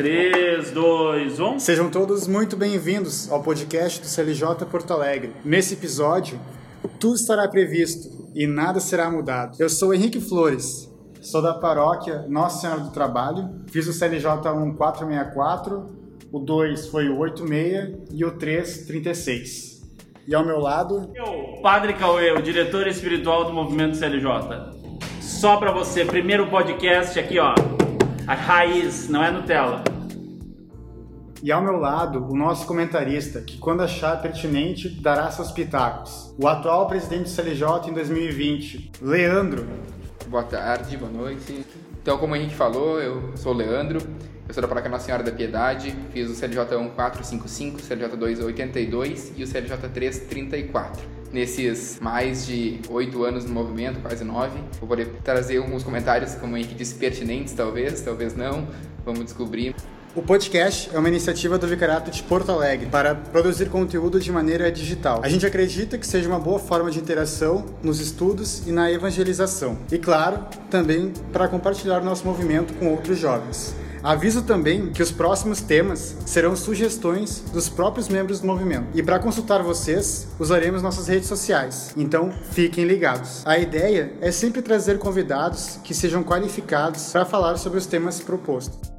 3, 2, 1. Sejam todos muito bem-vindos ao podcast do CLJ Porto Alegre. Nesse episódio, tudo estará previsto e nada será mudado. Eu sou Henrique Flores, sou da paróquia Nossa Senhora do Trabalho, fiz o CLJ 1464, o 2 foi o 86 e o 3, 36. E ao meu lado, Eu, Padre Cauê, o diretor espiritual do Movimento CLJ. Só pra você, primeiro podcast aqui, ó. A raiz, não é Nutella. E ao meu lado, o nosso comentarista, que quando achar pertinente, dará seus pitacos. O atual presidente do CLJ em 2020, Leandro. Boa tarde, boa noite. Então, como a gente falou, eu sou o Leandro, eu sou da Paróquia Nossa Senhora da Piedade, fiz o CLJ 1455, CLJ 282 e o CLJ 334. Nesses mais de oito anos no movimento, quase nove, vou poder trazer alguns comentários, como a gente disse, pertinentes, talvez, talvez não, vamos descobrir. O podcast é uma iniciativa do Vicariato de Porto Alegre para produzir conteúdo de maneira digital. A gente acredita que seja uma boa forma de interação nos estudos e na evangelização. E claro, também para compartilhar nosso movimento com outros jovens. Aviso também que os próximos temas serão sugestões dos próprios membros do movimento. E para consultar vocês, usaremos nossas redes sociais. Então, fiquem ligados. A ideia é sempre trazer convidados que sejam qualificados para falar sobre os temas propostos.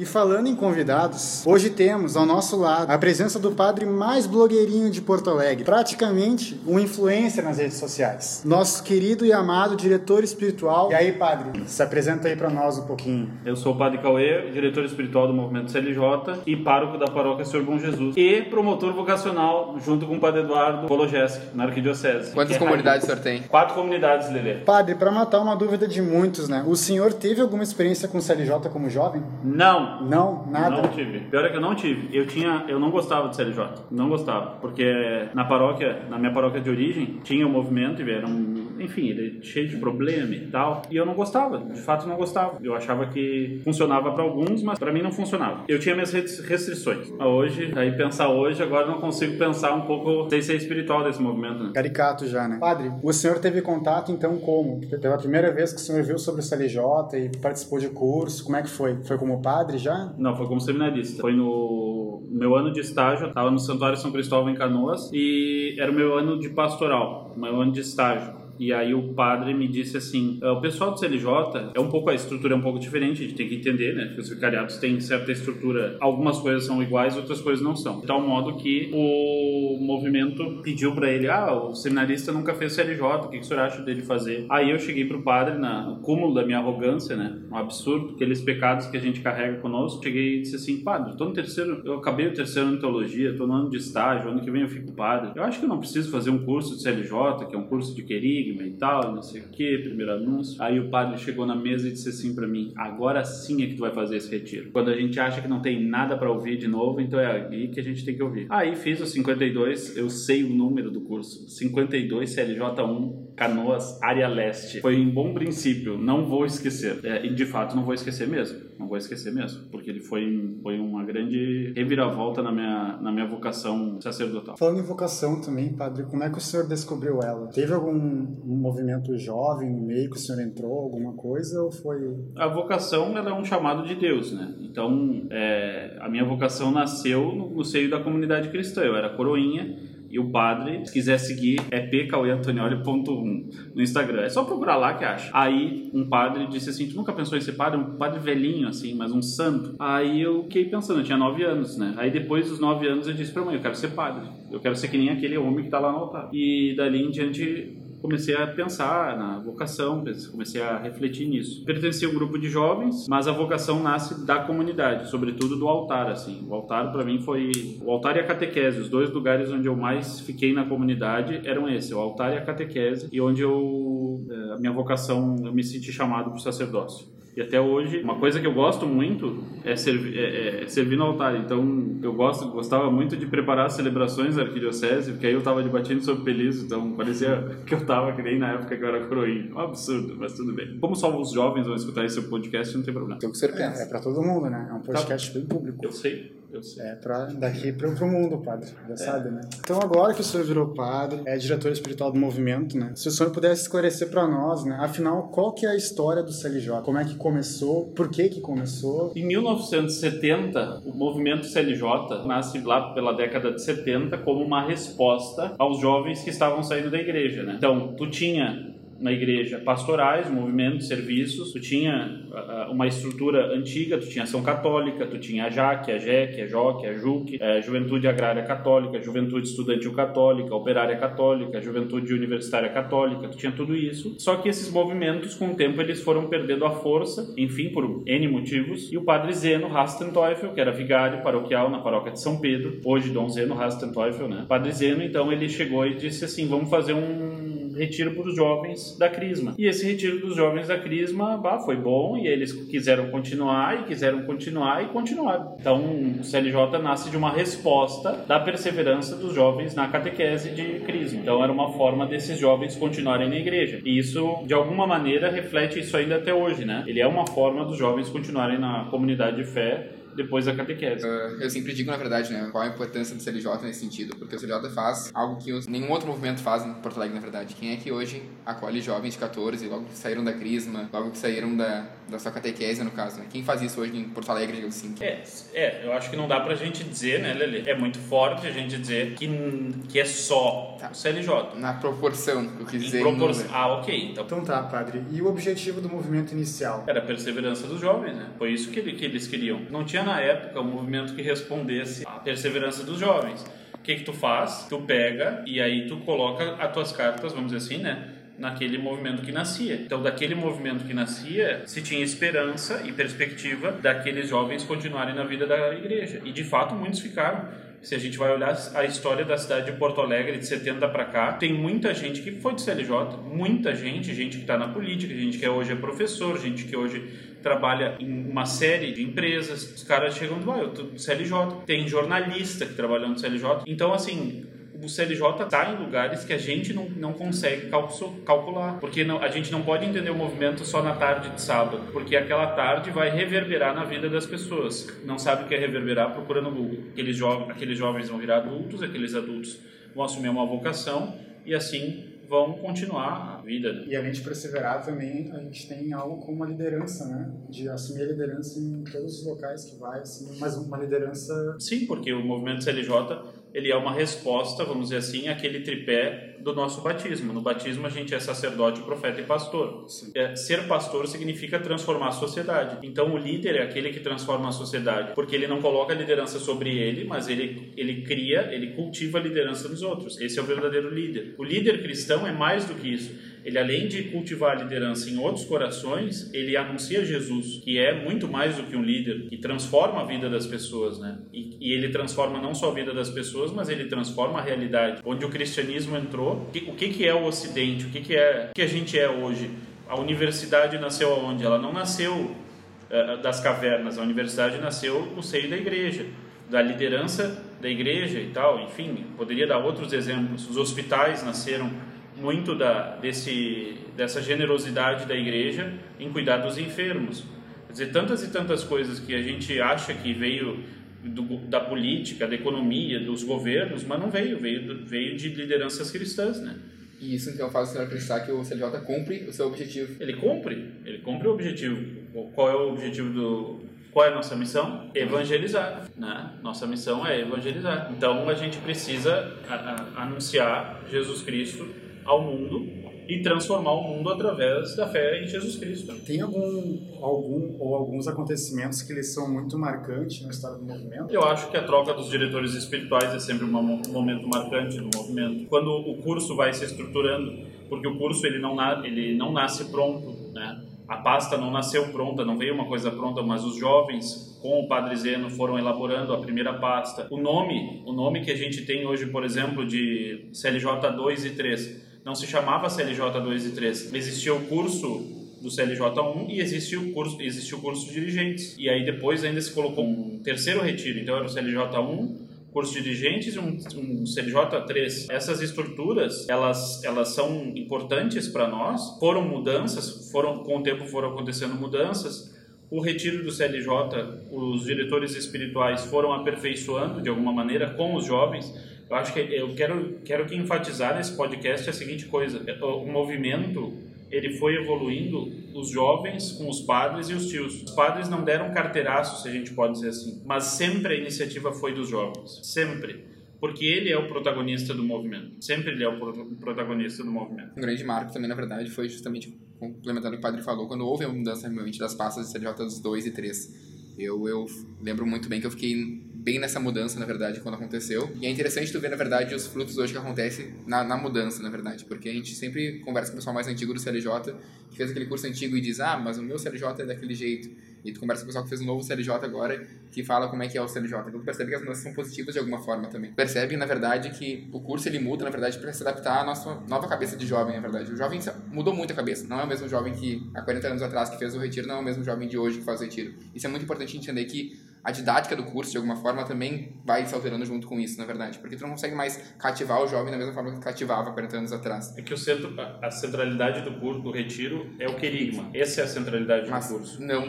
E falando em convidados, hoje temos ao nosso lado a presença do padre mais blogueirinho de Porto Alegre, praticamente um influencer nas redes sociais. Nosso querido e amado diretor espiritual. E aí, padre, se apresenta aí para nós um pouquinho. Eu sou o Padre Cauê, diretor espiritual do Movimento CLJ e pároco da paróquia Senhor Bom Jesus. E promotor vocacional, junto com o Padre Eduardo Kologeski, na Arquidiocese. Quantas é comunidades o senhor tem? Quatro comunidades, Lelê. Padre, para matar uma dúvida de muitos, né? O senhor teve alguma experiência com CLJ como jovem? Não, Não, nada. Não tive. Pior é que eu não tive. Eu tinha, eu não gostava de CLJ. Não gostava, porque na paróquia, na minha paróquia de origem, tinha o movimento e era um, enfim, ele é cheio de problema e tal. E eu não gostava, de fato não gostava. Eu achava que funcionava para alguns, mas para mim não funcionava. Eu tinha minhas res- restrições. Hoje, aí pensar hoje, agora não consigo pensar um pouco sem ser espiritual desse movimento, né? Caricato já, né? Padre, o senhor teve contato então como? Pela primeira vez que o senhor viu sobre o CLJ e participou de curso, como é que foi? Foi como padre já? Não, foi como seminarista. Foi no meu ano de estágio, eu estava no Santuário São Cristóvão em Canoas e era o meu ano de pastoral, meu ano de estágio. E aí o padre me disse assim, "Ah, o pessoal do CLJ é um pouco, a estrutura é um pouco diferente, a gente tem que entender, né? Porque os vicariatos têm certa estrutura, algumas coisas são iguais, outras coisas não são. De tal modo que o movimento pediu para ele, ah, o seminarista nunca fez CLJ, o que, que o senhor acha dele fazer? Aí eu cheguei pro padre, na, no cúmulo da minha arrogância, né? Um absurdo, aqueles pecados que a gente carrega conosco, cheguei e disse assim, padre, tô no terceiro, eu acabei o terceiro de teologia, tô no ano de estágio, ano que vem eu fico padre. Eu acho que eu não preciso fazer um curso de CLJ, que é um curso de e tal, não sei o que, primeiro anúncio. Aí o padre chegou na mesa e disse assim para mim, agora sim é que tu vai fazer esse retiro. Quando a gente acha que não tem nada para ouvir de novo, então é aí que a gente tem que ouvir. Aí fiz o 52, eu sei o número do curso, 52 CLJ1 Canoas, área leste. Foi um bom princípio, não vou esquecer. É, e de fato não vou esquecer mesmo, não vou esquecer mesmo, porque ele foi, foi uma grande reviravolta na minha, na minha vocação sacerdotal. Falando em vocação também, padre, como é que o senhor descobriu ela? Teve algum um movimento jovem no meio que o senhor entrou, alguma coisa, ou foi... A vocação ela é um chamado de Deus, né? Então, é, a minha vocação nasceu no, no seio da comunidade cristã. Eu era coroinha e o padre, se quiser seguir, é pcaueantonioli.1 no Instagram. É só procurar lá que acha. Aí um padre disse assim: Tu nunca pensou em ser padre? Um padre velhinho, assim, mas um santo. Aí eu fiquei pensando, eu tinha nove anos, né? Aí depois dos nove anos eu disse pra mãe: Eu quero ser padre. Eu quero ser que nem aquele homem que tá lá no altar. E dali em diante comecei a pensar na vocação, comecei a refletir nisso. Pertencia a um grupo de jovens, mas a vocação nasce da comunidade, sobretudo do altar, assim. O altar para mim foi o altar e a catequese, os dois lugares onde eu mais fiquei na comunidade eram esse, o altar e a catequese, e onde eu eh, a minha vocação, eu me senti chamado para o sacerdócio. E até hoje, uma coisa que eu gosto muito é servir, é, é servir no altar. Então, eu gosto, gostava muito de preparar as celebrações da arquidiocese, porque aí eu tava debatendo sobre pelis, então parecia que eu tava que nem na época que eu era coroinha. Um absurdo, mas tudo bem. Como só os jovens vão escutar esse podcast, não tem problema. Então, o que o senhor É, é pra todo mundo, né? É um podcast bem público. Eu sei. Eu sei. É, pra, daqui para o mundo, padre, já sabe, né? Então agora que o senhor virou padre, é diretor espiritual do movimento, né? Se o senhor pudesse esclarecer para nós, né? Afinal, qual que é a história do CLJ? Como é que começou? Por que que começou? Em 1970, o movimento CLJ nasce lá pela década de 70 como uma resposta aos jovens que estavam saindo da igreja, né? Então, tu tinha na igreja pastorais, movimentos, serviços. Tu tinha uh, uma estrutura antiga, tu tinha ação católica, tu tinha a JAC, a JEC, a JOC, a JUC, a Juventude Agrária Católica, Juventude Estudantil Católica, Operária Católica, Juventude Universitária Católica, tu tinha tudo isso. Só que esses movimentos, com o tempo, eles foram perdendo a força, enfim, por N motivos. E o padre Zeno Rastenteufel, que era vigário paroquial na paróquia de São Pedro, hoje Dom Zeno Rastenteufel, né? Padre Zeno, então, ele chegou e disse assim, vamos fazer um retiro para os jovens da Crisma. E esse retiro dos jovens da Crisma bah, foi bom e eles quiseram continuar e quiseram continuar e continuar. Então o CLJ nasce de uma resposta da perseverança dos jovens na catequese de Crisma. Então era uma forma desses jovens continuarem na igreja. E isso, de alguma maneira, reflete isso ainda até hoje, né? Ele é uma forma dos jovens continuarem na comunidade de fé depois da catequese. Uh, eu sempre digo, na verdade, né, qual a importância do CLJ nesse sentido, porque o CLJ faz algo que os, nenhum outro movimento faz em Porto Alegre, na verdade. Quem é que hoje acolhe jovens de 14, logo que saíram da Crisma, logo que saíram da, da sua catequese, no caso, né? Quem faz isso hoje em Porto Alegre, digamos assim? É, é, eu acho que não dá pra gente dizer, né, Lele? É muito forte a gente dizer que, que é só tá. o CLJ. Na proporção, eu quis dizer. Propor... Ah, ok. Então... então tá, padre. E o objetivo do movimento inicial? Era a perseverança dos jovens, né? Foi isso que, que eles queriam. Não tinha na época um movimento que respondesse à perseverança dos jovens. O que que tu faz? Tu pega e aí tu coloca as tuas cartas, vamos dizer assim, né? naquele movimento que nascia. Então, daquele movimento que nascia, se tinha esperança e perspectiva daqueles jovens continuarem na vida da igreja. E de fato, muitos ficaram se a gente vai olhar a história da cidade de Porto Alegre de 70 para cá, tem muita gente que foi do CLJ, muita gente, gente que está na política, gente que hoje é professor, gente que hoje trabalha em uma série de empresas. Os caras chegam falam, ah, eu do CLJ. Tem jornalista que trabalha no CLJ. Então, assim, o CLJ está em lugares que a gente não, não consegue calcular, porque não, a gente não pode entender o movimento só na tarde de sábado, porque aquela tarde vai reverberar na vida das pessoas. Não sabe o que é reverberar, procura no Google. Aqueles, jo aqueles jovens vão virar adultos, aqueles adultos vão assumir uma vocação e assim vão continuar a vida. E além de perseverar também, a gente tem algo como uma liderança, né? De assumir a liderança em todos os locais que vai, assim, mas uma liderança... Sim, porque o movimento CLJ ele é uma resposta, vamos dizer assim, àquele tripé do nosso batismo. No batismo a gente é sacerdote, profeta e pastor. É, ser pastor significa transformar a sociedade. Então o líder é aquele que transforma a sociedade, porque ele não coloca a liderança sobre ele, mas ele, ele cria, ele cultiva a liderança dos outros. Esse é o verdadeiro líder. O líder cristão é mais do que isso ele além de cultivar a liderança em outros corações, ele anuncia Jesus, que é muito mais do que um líder, que transforma a vida das pessoas, né? E, e ele transforma não só a vida das pessoas, mas ele transforma a realidade. Onde o cristianismo entrou, o que, o que, que é o Ocidente? O que, que é o que a gente é hoje? A universidade nasceu aonde? Ela não nasceu uh, das cavernas. A universidade nasceu no seio da igreja, da liderança da igreja e tal. Enfim, poderia dar outros exemplos. Os hospitais nasceram muito da, desse, dessa generosidade da igreja em cuidar dos enfermos. Quer dizer, tantas e tantas coisas que a gente acha que veio do, da política, da economia, dos governos, mas não veio, veio, veio de lideranças cristãs, né? E isso então faz o senhor acreditar que o CLJ cumpre o seu objetivo? Ele cumpre, ele cumpre o objetivo. Qual é o objetivo do, qual é a nossa missão? Evangelizar. Né? Nossa missão é evangelizar. Então a gente precisa a, a, anunciar Jesus Cristo ao mundo e transformar o mundo através da fé em Jesus Cristo. Tem algum, algum ou alguns acontecimentos que eles são muito marcantes na história do movimento? Eu acho que a troca dos diretores espirituais é sempre um momento marcante do movimento. Quando o curso vai se estruturando, porque o curso ele não, ele não nasce pronto, né? A pasta não nasceu pronta, não veio uma coisa pronta, mas os jovens com o Padre Zeno foram elaborando a primeira pasta. O nome, o nome que a gente tem hoje, por exemplo, de CLJ 2 e 3, não se chamava CLJ 2 e 3. Existia o curso do CLJ1 e existe o curso, existe o curso de dirigentes. E aí depois ainda se colocou um terceiro retiro, então era o CLJ1, curso de dirigentes e um, um CLJ3. Essas estruturas, elas, elas são importantes para nós. Foram mudanças, foram com o tempo foram acontecendo mudanças, o retiro do CLJ, os diretores espirituais foram aperfeiçoando de alguma maneira com os jovens. Eu acho que eu quero, quero que enfatizar nesse podcast a seguinte coisa: o movimento ele foi evoluindo os jovens com os padres e os tios. Os padres não deram carteiraço, se a gente pode dizer assim, mas sempre a iniciativa foi dos jovens, sempre. Porque ele é o protagonista do movimento. Sempre ele é o protagonista do movimento. Um grande marco também, na verdade, foi justamente complementando o que o padre falou, quando houve a mudança realmente das pastas de CLJ dos 2 e 3. Eu, eu lembro muito bem que eu fiquei bem nessa mudança, na verdade, quando aconteceu. E é interessante tu ver, na verdade, os frutos hoje que acontecem na, na mudança, na verdade. Porque a gente sempre conversa com o pessoal mais antigo do CLJ, que fez aquele curso antigo e diz, ah, mas o meu CLJ é daquele jeito. E tu conversa com o pessoal que fez um novo CLJ agora, que fala como é que é o CLJ. Então tu percebe que as mudanças são positivas de alguma forma também. Percebe, na verdade, que o curso ele muda, na verdade, para se adaptar à nossa nova cabeça de jovem, na verdade. O jovem mudou muito a cabeça. Não é o mesmo jovem que há 40 anos atrás que fez o retiro, não é o mesmo jovem de hoje que faz o retiro. Isso é muito importante entender que a didática do curso, de alguma forma, também vai se alterando junto com isso, na verdade. Porque tu não consegue mais cativar o jovem da mesma forma que cativava 40 anos atrás. É que o centro, a centralidade do curso, do retiro, é o querigma. Essa é a centralidade Mas do curso. Não,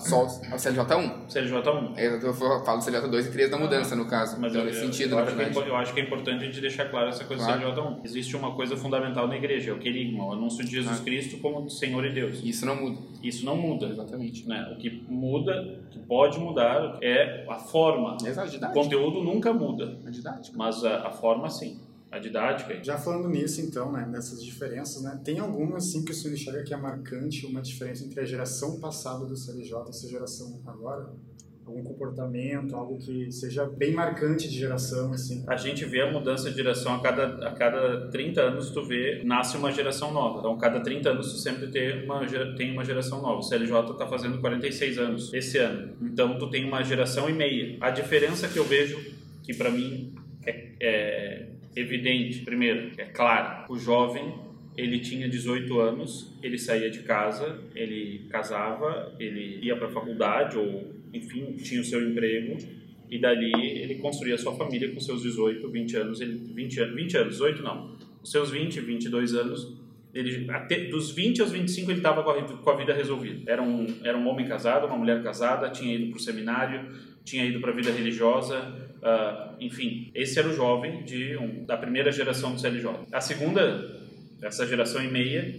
só o CLJ1. CLJ1. É, eu falo CLJ2 e 3 da mudança, no caso. Mas então, eu, sentido, eu, acho é, eu acho que é importante a gente deixar claro essa coisa Claro. do CLJ1. Existe uma coisa fundamental na igreja, é o querigma, o anúncio de Jesus Ah. Cristo como Senhor e Deus. Isso não muda. Isso não muda. Exatamente. Né? O que muda, o que pode mudar, é a forma. Exato, O didática. conteúdo nunca muda, A didática. mas a, a forma sim. A didática. Já falando nisso, então, né, nessas diferenças, né, tem alguma assim que o senhor enxerga que é marcante, uma diferença entre a geração passada do CLJ e essa geração agora? Algum comportamento, algo que seja bem marcante de geração, assim? A gente vê a mudança de geração a cada, a cada 30 anos, tu vê, nasce uma geração nova. Então, cada 30 anos, tu sempre tem uma, tem uma geração nova. O CLJ está fazendo 46 anos esse ano. Então, tu tem uma geração e meia. A diferença que eu vejo, que para mim é, é evidente, primeiro, é claro, o jovem ele tinha 18 anos, ele saía de casa, ele casava, ele ia para a faculdade ou, enfim, tinha o seu emprego e dali ele construía a sua família com seus 18, 20 anos, ele 20 anos, 20 anos, 18 não. Os seus 20, 22 anos, ele até dos 20 aos 25 ele estava com, a- vida resolvida. Era um era um homem casado, uma mulher casada, tinha ido para o seminário, tinha ido para a vida religiosa, ah, enfim, esse era o jovem de um, da primeira geração do CLJ. A segunda essa geração e meia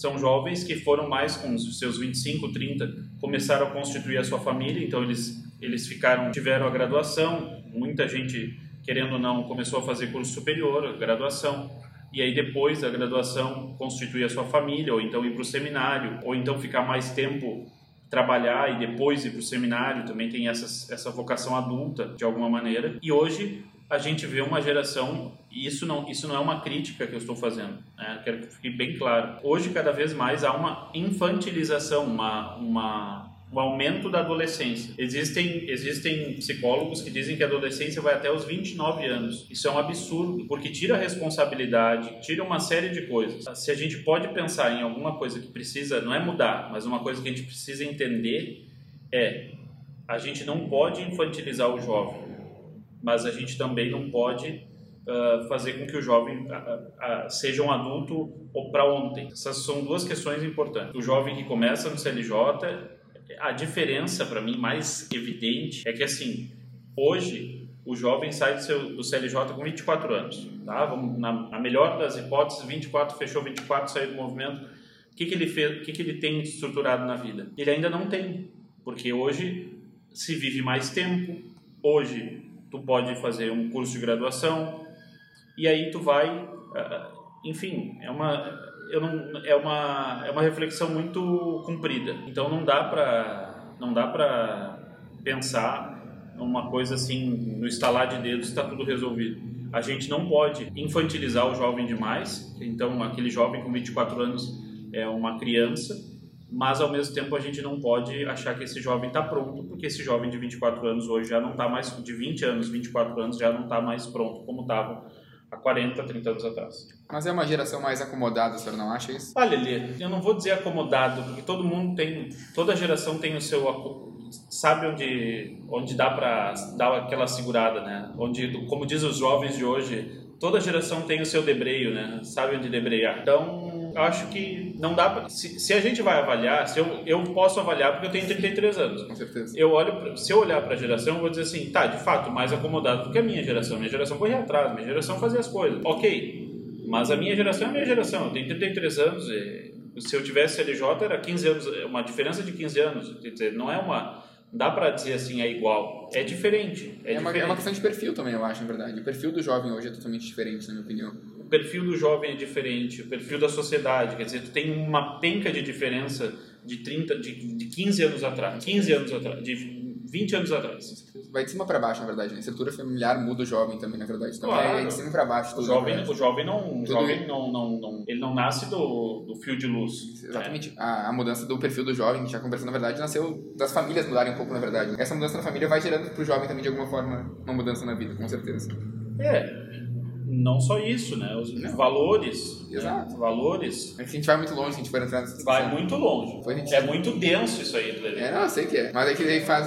são jovens que foram mais com os seus 25, 30, começaram a constituir a sua família, então eles eles ficaram, tiveram a graduação, muita gente querendo ou não começou a fazer curso superior, graduação, e aí depois da graduação constituir a sua família, ou então ir para o seminário, ou então ficar mais tempo trabalhar e depois ir para o seminário, também tem essa, essa vocação adulta de alguma maneira. E hoje a gente vê uma geração, e isso não, isso não é uma crítica que eu estou fazendo, né? quero que fique bem claro. Hoje, cada vez mais, há uma infantilização, uma, uma, um aumento da adolescência. Existem, existem psicólogos que dizem que a adolescência vai até os 29 anos. Isso é um absurdo, porque tira a responsabilidade, tira uma série de coisas. Se a gente pode pensar em alguma coisa que precisa, não é mudar, mas uma coisa que a gente precisa entender é a gente não pode infantilizar o jovem, mas a gente também não pode uh, fazer com que o jovem uh, uh, seja um adulto para ontem. Essas são duas questões importantes. O jovem que começa no CLJ, a diferença para mim mais evidente é que assim, hoje o jovem sai do, seu, do CLJ com 24 anos, tá? Vamos, na, na melhor das hipóteses, 24 fechou 24, saiu do movimento. O que, que ele fez? O que, que ele tem estruturado na vida? Ele ainda não tem, porque hoje se vive mais tempo. Hoje tu pode fazer um curso de graduação e aí tu vai, uh, enfim, é uma eu não, é uma é uma reflexão muito comprida. Então não dá para não dá para pensar uma coisa assim no estalar de dedos está tudo resolvido. A gente não pode infantilizar o jovem demais. Então aquele jovem com 24 anos é uma criança, mas ao mesmo tempo a gente não pode achar que esse jovem está pronto, porque esse jovem de 24 anos hoje já não está mais de 20 anos, 24 anos já não está mais pronto como estava há 40, 30 anos atrás. Mas é uma geração mais acomodada, o senhor não acha isso? Olha, Lê, eu não vou dizer acomodado, porque todo mundo tem, toda geração tem o seu sabe onde onde dá para dar aquela segurada, né? Onde, como diz os jovens de hoje, toda geração tem o seu debreio, né? Sabe onde debreiar. Então, acho que não dá pra. Se, se a gente vai avaliar, se eu, eu posso avaliar porque eu tenho 33 anos. Com certeza. Eu olho, pra- se eu olhar para a geração, eu vou dizer assim, tá, de fato, mais acomodado do que a minha geração. Minha geração corria atrás, minha geração fazia as coisas. Ok, mas a minha geração é a minha geração. Eu tenho 33 anos e se eu tivesse LJ era 15 anos, uma diferença de 15 anos. Quer dizer, não é uma. Dá para dizer assim, é igual. É diferente. É, É, uma, é diferente. uma questão de perfil também, eu acho, na verdade. O perfil do jovem hoje é totalmente diferente, na minha opinião. O perfil do jovem é diferente, o perfil da sociedade. Quer dizer, tu tem uma penca de diferença de 30, de, de 15 anos atrás. 15 anos atrás, de 20 anos atrás. Vai de cima pra baixo, na verdade. Né? A estrutura familiar muda o jovem também, na verdade. Então Claro. é de cima pra baixo. O jovem, na o jovem não, o jovem não, não, não, ele não nasce do, do fio de luz. Exatamente. A, a mudança do perfil do jovem, já conversando, na verdade, nasceu das famílias mudarem um pouco, na verdade. Essa mudança na família vai gerando pro jovem também, de alguma forma, uma mudança na vida, com certeza. É, não só isso, né? Os Não. valores. né? Exato. Valores. Mas se a gente vai muito longe, se a gente for entrar nessa. Vai muito longe. Gente- É muito denso isso aí, Lele. É, não, sei que é. Mas é que daí faz.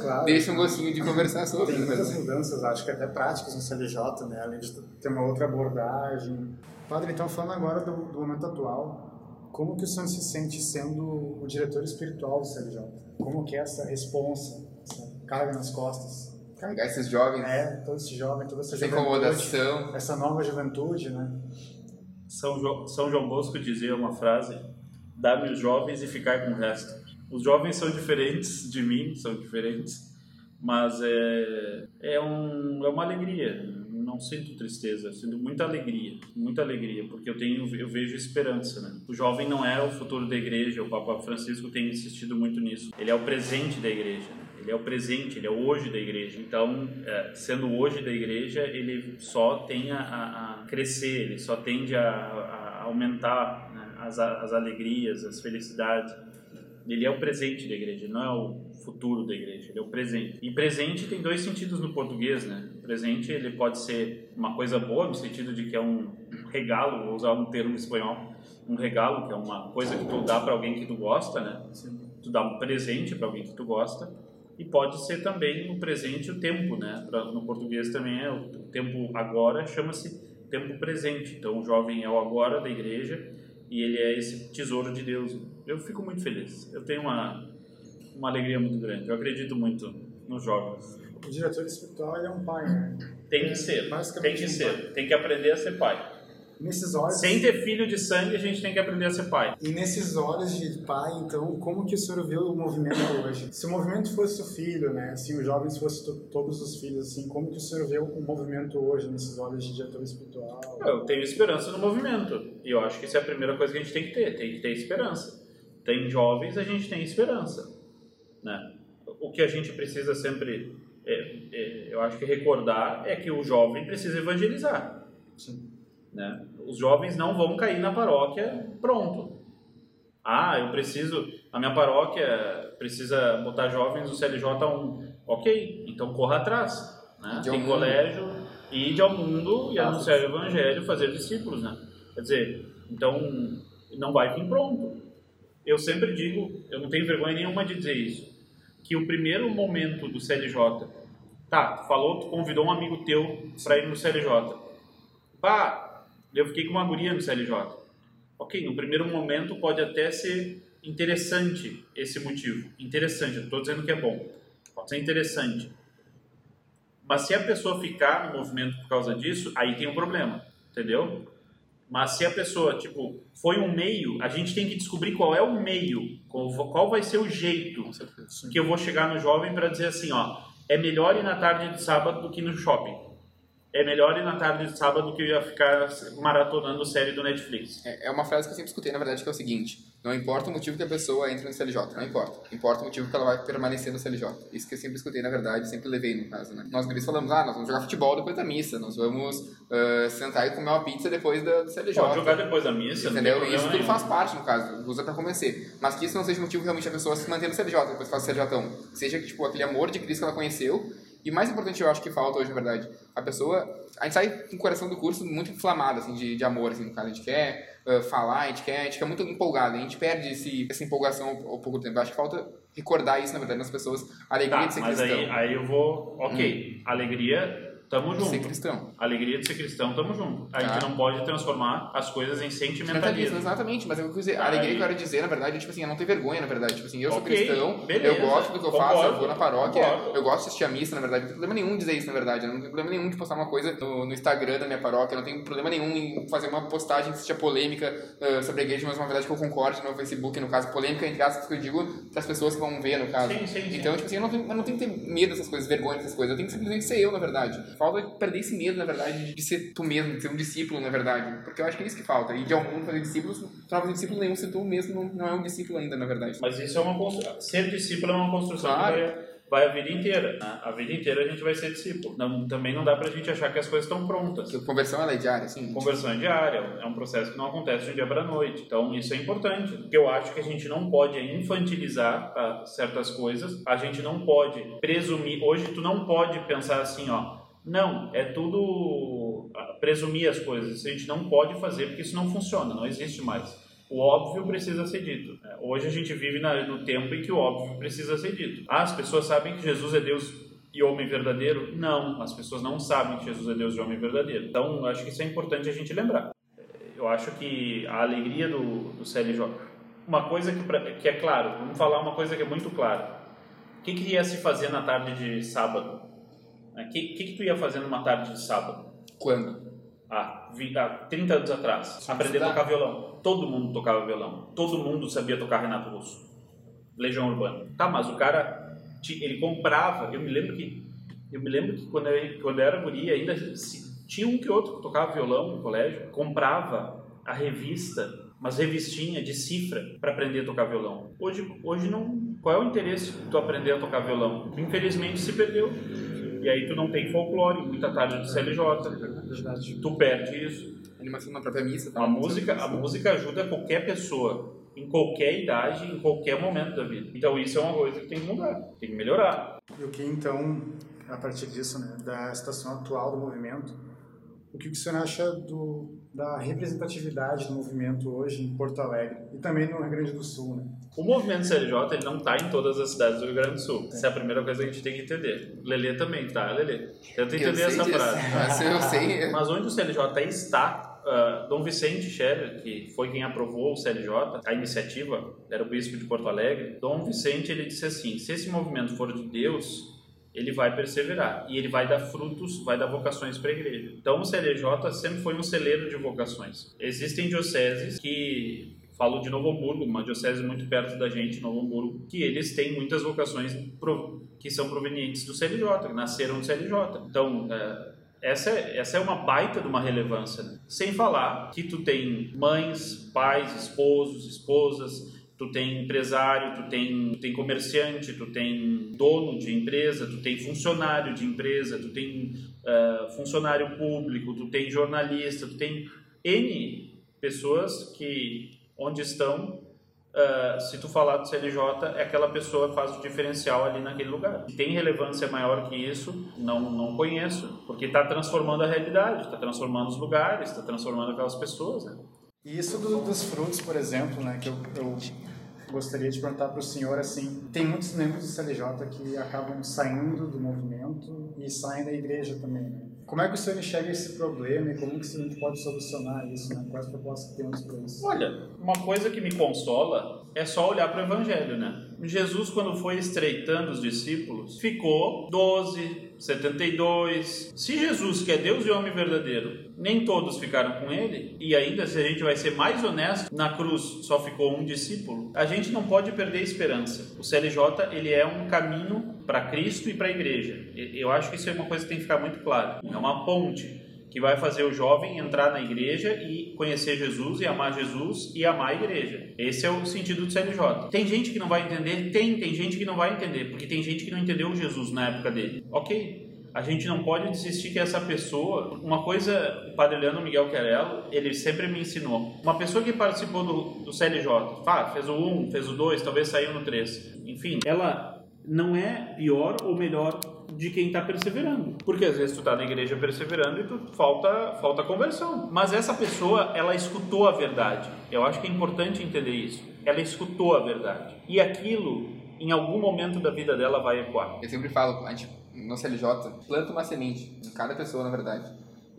Claro. Deixa um gostinho de conversar sobre. Tem né? muitas mudanças, acho que até práticas no CLJ, né? Além de ter uma outra abordagem. Padre, então falando agora do, do momento atual, como que o senhor se sente sendo o diretor espiritual do CLJ? Como que é essa responsa, essa carga nas costas? Carregar esses jovens, É, todo esse jovem, toda essa essa juventude, incomodação. essa nova juventude, né? São, Jo- São João Bosco dizia uma frase: dá-me os jovens e ficar com o resto. Os jovens são diferentes de mim, são diferentes, mas é, é, um, é uma alegria. Não sinto tristeza, sinto muita alegria, muita alegria, porque eu tenho, eu vejo esperança. Né? O jovem não é o futuro da igreja. O Papa Francisco tem insistido muito nisso. Ele é o presente da igreja. né? Ele é o presente, ele é o hoje da igreja. Então, é, sendo hoje da igreja, ele só tem a, a- crescer, ele só tende a, a aumentar né, as, as alegrias, as felicidades. Ele é o presente da igreja, não é o futuro da igreja, ele é o presente. E presente tem dois sentidos no português, né? O presente ele pode ser uma coisa boa no sentido de que é um regalo, vou usar um termo espanhol, um regalo que é uma coisa que tu dá para alguém que tu gosta, né? Tu dá um presente para alguém que tu gosta. E pode ser também o presente o tempo, né? No português também é o tempo agora chama-se tempo presente. Então o jovem é o agora da igreja e ele é esse tesouro de Deus. Eu fico muito feliz. Eu tenho uma uma alegria muito grande. Eu acredito muito nos jovens. O diretor espiritual é um pai, né? Tem que ser, tem que ser, tem que aprender a ser pai. Nesses olhos... Sem ter filho de sangue, a gente tem que aprender a ser pai. E nesses olhos de pai, então, como que o senhor vê o movimento hoje? Se o movimento fosse o filho, né? Se os jovens fossem to- todos os filhos, assim, como que o senhor vê o movimento hoje nesses olhos de diretor espiritual? Eu tenho esperança no movimento. E eu acho que isso é a primeira coisa que a gente tem que ter. Tem que ter esperança. Tem jovens, a gente tem esperança. Né? O que a gente precisa sempre, é, é, eu acho que recordar, é que o jovem precisa evangelizar. Né? Os jovens não vão cair na paróquia pronto. Ah, eu preciso, a minha paróquia precisa botar jovens no CLJ1. Ok, então corra atrás. Né? Tem colégio, ide ao mundo e anunciar o evangelho, fazer discípulos. Né? Quer dizer, então não vai vir pronto. Eu sempre digo, eu não tenho vergonha nenhuma de dizer isso, que o primeiro momento do CLJ, tá, tu falou, tu convidou um amigo teu para ir no CLJ. Pá, eu fiquei com uma guria no CLJ. Ok, no primeiro momento pode até ser interessante esse motivo. Interessante, eu não estou dizendo que é bom. Pode ser interessante. Mas se a pessoa ficar no movimento por causa disso, aí tem um problema, entendeu? Mas se a pessoa, tipo, foi um meio, a gente tem que descobrir qual é o meio, qual, vai ser o jeito que eu vou chegar no jovem para dizer assim, ó, é melhor ir na tarde de sábado do que no shopping. É melhor ir na tarde de sábado do que eu ia ficar maratonando série do Netflix. É é uma frase que eu sempre escutei, na verdade, que é o seguinte: não importa o motivo que a pessoa entra no CLJ, não importa. Importa o motivo que ela vai permanecer no CLJ. Isso que eu sempre escutei, na verdade, sempre levei no caso, né? Nós guris falamos, ah, nós vamos jogar futebol depois da missa, nós vamos ah, sentar e comer uma pizza depois da, do CLJ. Pode jogar depois da missa, Entendeu? Isso tudo faz parte, no caso, usa pra convencer. Mas que isso não seja motivo realmente a pessoa se manter no CLJ, depois que faz o CLJ. Que seja, tipo, aquele amor de Cristo que ela conheceu. E mais importante, eu acho que falta hoje, na verdade, a pessoa... A gente sai com o coração do curso muito inflamado, assim, de, de amor, assim, no caso. A gente quer ah, falar, a gente quer, a gente quer muito empolgado. A gente perde esse, essa empolgação ao, ao pouco tempo. Eu acho que falta recordar isso, na verdade, nas pessoas. A alegria Tá, de ser mas cristão. aí, aí eu vou. Ok, Hum. alegria Tamo junto. Ser cristão. Alegria de ser cristão, tamo junto. A gente Tá. não pode transformar as coisas em Mentalismo, sentimentalismo. exatamente, mas é uma coisa, a Aí- alegria que eu quero dizer, na verdade, é tipo assim, eu não tenho vergonha, na verdade. Tipo assim, eu sou Ok, cristão, beleza, eu gosto do que eu faço, eu concordo, vou na paróquia, concordo. eu gosto de assistir a missa, na verdade. Não tem problema nenhum dizer isso, na verdade. Eu não tenho problema nenhum de postar uma coisa no, no Instagram da minha paróquia, eu não tenho problema nenhum em fazer uma postagem que seja polêmica ah, sobre a igreja, mas uma verdade que eu concorde no Facebook, no caso, polêmica, entre aspas, que eu digo para as pessoas que vão ver, no caso. Sim, sim, sim. Então, tipo assim, eu não, tenho, eu não tenho que ter medo dessas coisas, vergonha dessas coisas. Eu tenho que simplesmente ser eu, na verdade. Falta de perder esse medo, na verdade, de ser tu mesmo, de ser um discípulo, na verdade. Porque eu acho que é isso que falta. E de mundo fazer discípulos, tu não discípulo nenhum se tu mesmo não, não é um discípulo ainda, na verdade. Mas isso é uma construção. Ser discípulo é uma construção Claro. que vai, vai a vida inteira. né? A vida inteira a gente vai ser discípulo. Não, também não dá pra gente achar que as coisas estão prontas. Porque conversão é diária, assim. Conversão é diária, é um processo que não acontece de um dia para noite. Então, isso é importante. Porque eu acho que a gente não pode infantilizar tá, certas coisas, a gente não pode presumir. Hoje, tu não pode pensar assim, ó. Não, é tudo ah, presumir as coisas. Isso a gente não pode fazer porque isso não funciona, não existe mais. O óbvio precisa ser dito. né? Hoje a gente vive no tempo em que o óbvio precisa ser dito. Ah, as pessoas sabem que Jesus é Deus e homem verdadeiro? Não, as pessoas não sabem que Jesus é Deus e homem verdadeiro. Então, acho que isso é importante a gente lembrar. Eu acho que a alegria do, do CLJ. Uma coisa que, que é claro, vamos falar uma coisa que é muito clara. O que, que ia se fazer na tarde de sábado? O que, que, que tu ia fazer numa tarde de sábado? Quando? há, vi- há 30 anos atrás, Sim, aprender a tocar violão. Todo mundo tocava violão. Todo mundo sabia tocar Renato Russo. Legião Urbana. Tá, mas o cara, ele comprava, eu me lembro que, eu me lembro que quando eu, quando eu era guri, ainda se- tinha um que outro que tocava violão no colégio, comprava a revista, umas revistinhas de cifra para aprender a tocar violão. Hoje, hoje não, qual é o interesse de tu aprender a tocar violão? Infelizmente se perdeu. E aí tu não tem folclore, muita tarde do CLJ, tu perde isso. Animação na própria missa. tá? A música, a música ajuda qualquer pessoa, em qualquer idade, em qualquer momento da vida. Então isso é uma coisa que tem que mudar, tem que melhorar. E o que então, a partir disso, né, da situação atual do movimento, o que o senhor acha do, da representatividade do movimento hoje em Porto Alegre e também no Rio Grande do Sul, né? O movimento CLJ ele não está em todas as cidades do Rio Grande do Sul. Essa é a primeira coisa que a gente tem que entender. Lelê também tá, Lelê. Tenta entender essa disso. frase. Mas eu sei. Mas onde o CLJ está, ah, Dom Vicente Scherer, que foi quem aprovou o CLJ, a iniciativa, era o bispo de Porto Alegre, Dom Vicente ele disse assim, se esse movimento for de Deus, ele vai perseverar e ele vai dar frutos, vai dar vocações para a igreja. Então o CLJ sempre foi um celeiro de vocações. Existem dioceses que falo de Novo Hamburgo, uma diocese muito perto da gente, Novo Hamburgo, que eles têm muitas vocações que são provenientes do CLJ, que nasceram do CLJ. Então, é, essa é, essa é uma baita de uma relevância. né? Sem falar que tu tem mães, pais, esposos, esposas, tu tem empresário, tu tem, tem comerciante, tu tem dono de empresa, tu tem funcionário de empresa, tu tem eh, funcionário público, tu tem jornalista, tu tem N pessoas que onde estão ah, se tu falar do CLJ, é aquela pessoa faz o diferencial ali naquele lugar. Tem relevância maior que isso, não, não conheço, porque está transformando a realidade, está transformando os lugares, está transformando aquelas pessoas. Né? E isso do- dos frutos, por exemplo, né, que eu, eu gostaria de perguntar para o senhor, assim, tem muitos membros do CLJ que acabam saindo do movimento e saem da igreja também, né? Como é que o senhor enxerga esse problema e como que a gente pode solucionar isso, né? Quais propostas temos para isso? Olha, uma coisa que me consola é só olhar para o Evangelho, né? Jesus, quando foi estreitando os discípulos, ficou 12, 72. Se Jesus, que é Deus e homem verdadeiro, nem todos ficaram com ele, e ainda se a gente vai ser mais honesto, na cruz só ficou um discípulo, a gente não pode perder a esperança. O CLJ, ele é um caminho para Cristo e para a igreja. Eu acho que isso é uma coisa que tem que ficar muito claro. É uma ponte que vai fazer o jovem entrar na igreja e conhecer Jesus e amar Jesus e amar a igreja. Esse é o sentido do CLJ. Tem gente que não vai entender? Tem, tem gente que não vai entender, porque tem gente que não entendeu Jesus na época dele. Ok. A gente não pode desistir que essa pessoa, uma coisa, o padre Leandro Miguel Querelo, ele sempre me ensinou. Uma pessoa que participou do, do CLJ, fez o 1, fez o 2, talvez saiu no 3. Enfim, ela não é pior ou melhor de quem está perseverando. Porque às vezes tu tá na igreja perseverando e tu falta falta conversão. Mas essa pessoa, ela escutou a verdade. Eu acho que é importante entender isso. Ela escutou a verdade. E aquilo em algum momento da vida dela vai ecoar. Eu sempre falo, a gente no CLJ, planta uma semente em cada pessoa, na verdade.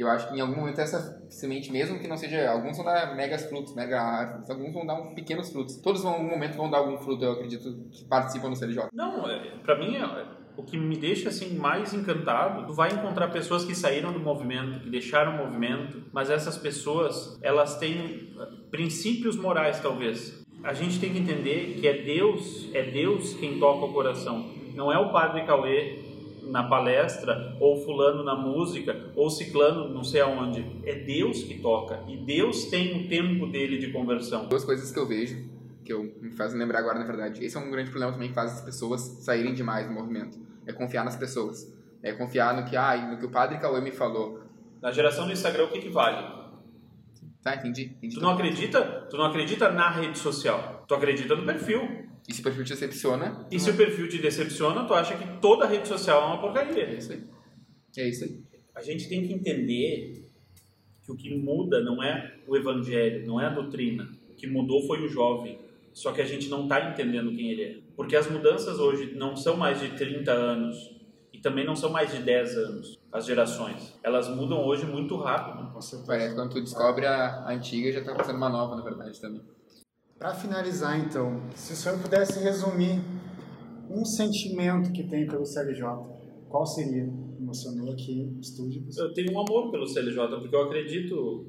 Eu acho que em algum momento essa semente, mesmo que não seja. Alguns vão dar megas frutos, mega árvores, alguns vão dar um pequenos frutos. Todos vão, em algum momento vão dar algum fruto, eu acredito, que participam no CLJ. Não, é, pra mim, é, o que me deixa assim mais encantado, tu vai encontrar pessoas que saíram do movimento, que deixaram o movimento, mas essas pessoas, elas têm princípios morais, talvez. A gente tem que entender que é Deus, é Deus quem toca o coração. Não é o padre Cauê na palestra, ou fulano na música, ou ciclano não sei aonde. É Deus que toca. E Deus tem o tempo dele de conversão. Duas coisas que eu vejo, que eu me fazem lembrar agora, na verdade. Esse é um grande problema também que faz as pessoas saírem demais do movimento. É confiar nas pessoas. É confiar no que, ah, no que o padre Cauê me falou. Na geração do Instagram, o que, que vale? Tá, entendi. entendi. Tu não acredita? Tu não acredita na rede social. Tu acredita no perfil. E se o perfil te decepciona? E se o perfil te decepciona, tu acha que toda rede social é uma porcaria. É isso aí. É isso aí. A gente tem que entender que o que muda não é o evangelho, não é a doutrina. O que mudou foi o jovem. Só que a gente não está entendendo quem ele é. Porque as mudanças hoje não são mais de 30 anos e também não são mais de 10 anos, as gerações. Elas mudam hoje muito rápido. Parece que quando tu descobre a, a antiga já está passando uma nova, na verdade, também. Para finalizar, então, se o senhor pudesse resumir um sentimento que tem pelo CLJ, qual seria? Emocionou aqui estúdio. Eu tenho um amor pelo CLJ, porque eu acredito,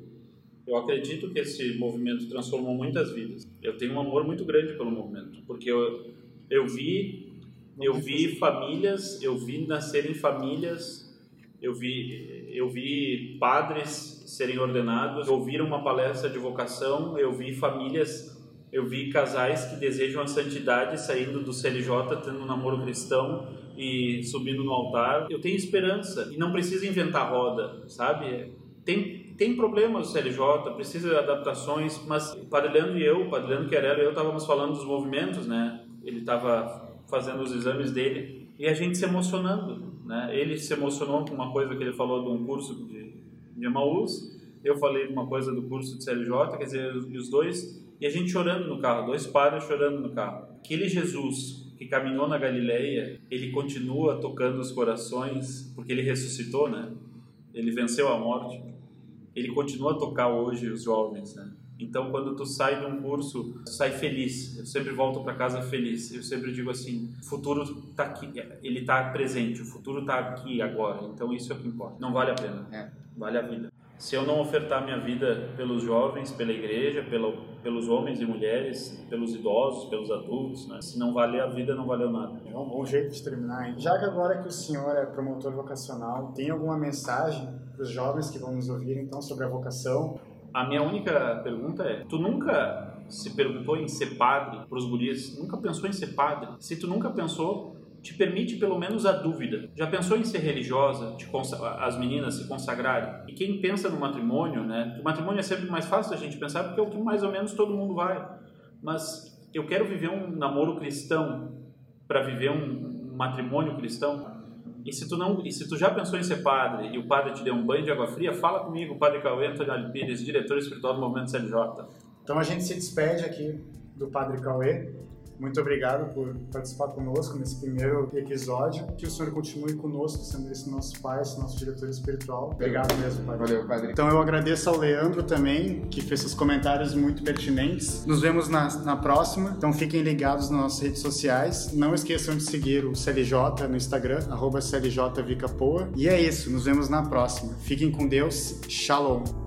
eu acredito que esse movimento transformou muitas vidas. Eu tenho um amor muito grande pelo movimento, porque eu, eu vi, eu vi famílias, eu vi nascerem famílias, eu vi, eu vi padres serem ordenados, ouviram uma palestra de vocação, eu vi famílias eu vi casais que desejam a santidade saindo do CLJ, tendo um namoro cristão e subindo no altar. Eu tenho esperança e não precisa inventar roda, sabe? Tem, tem problemas o CLJ, precisa de adaptações, mas o Padre Leandro e eu, o Padre Leandro Querelo e eu estávamos falando dos movimentos, né? Ele estava fazendo os exames dele e a gente se emocionando, né? Ele se emocionou com uma coisa que ele falou de um curso de, de Emaús, eu falei uma coisa do curso de CLJ, quer dizer, os dois e a gente chorando no carro, dois padres chorando no carro. Aquele Jesus que caminhou na Galileia, ele continua tocando os corações, porque ele ressuscitou, né? Ele venceu a morte. Ele continua a tocar hoje os jovens, né? Então, quando tu sai de um curso, tu sai feliz. Eu sempre volto para casa feliz. Eu sempre digo assim: o futuro está aqui, ele está presente, o futuro está aqui agora. Então, isso é o que importa. Não vale a pena. É. Vale a vida se eu não ofertar minha vida pelos jovens, pela igreja, pelo, pelos homens e mulheres, pelos idosos, pelos adultos, né? se não valer a vida, não valeu nada. É um bom jeito de terminar, hein? Já que agora que o senhor é promotor vocacional, tem alguma mensagem para os jovens que vão nos ouvir, então, sobre a vocação? A minha única pergunta é, tu nunca se perguntou em ser padre para os guris? Nunca pensou em ser padre? Se tu nunca pensou, te permite pelo menos a dúvida. Já pensou em ser religiosa, as meninas se consagrarem? E quem pensa no matrimônio, né? O matrimônio é sempre mais fácil a gente pensar porque é o que mais ou menos todo mundo vai. Mas eu quero viver um namoro cristão para viver um, matrimônio cristão. E se tu não, e se tu já pensou em ser padre e o padre te deu um banho de água fria, fala comigo, Padre Cauê Antônio Pires, diretor espiritual do Movimento CLJ. Então a gente se despede aqui do Padre Cauê muito obrigado por participar conosco nesse primeiro episódio. Que o senhor continue conosco, sendo esse nosso pai, esse nosso diretor espiritual. Obrigado mesmo, padre. Valeu, padre. Então eu agradeço ao Leandro também, que fez esses comentários muito pertinentes. Nos vemos na, na próxima. Então fiquem ligados nas nossas redes sociais. Não esqueçam de seguir o CLJ no Instagram, arroba CLJVicapoa. E é isso, nos vemos na próxima. Fiquem com Deus. Shalom.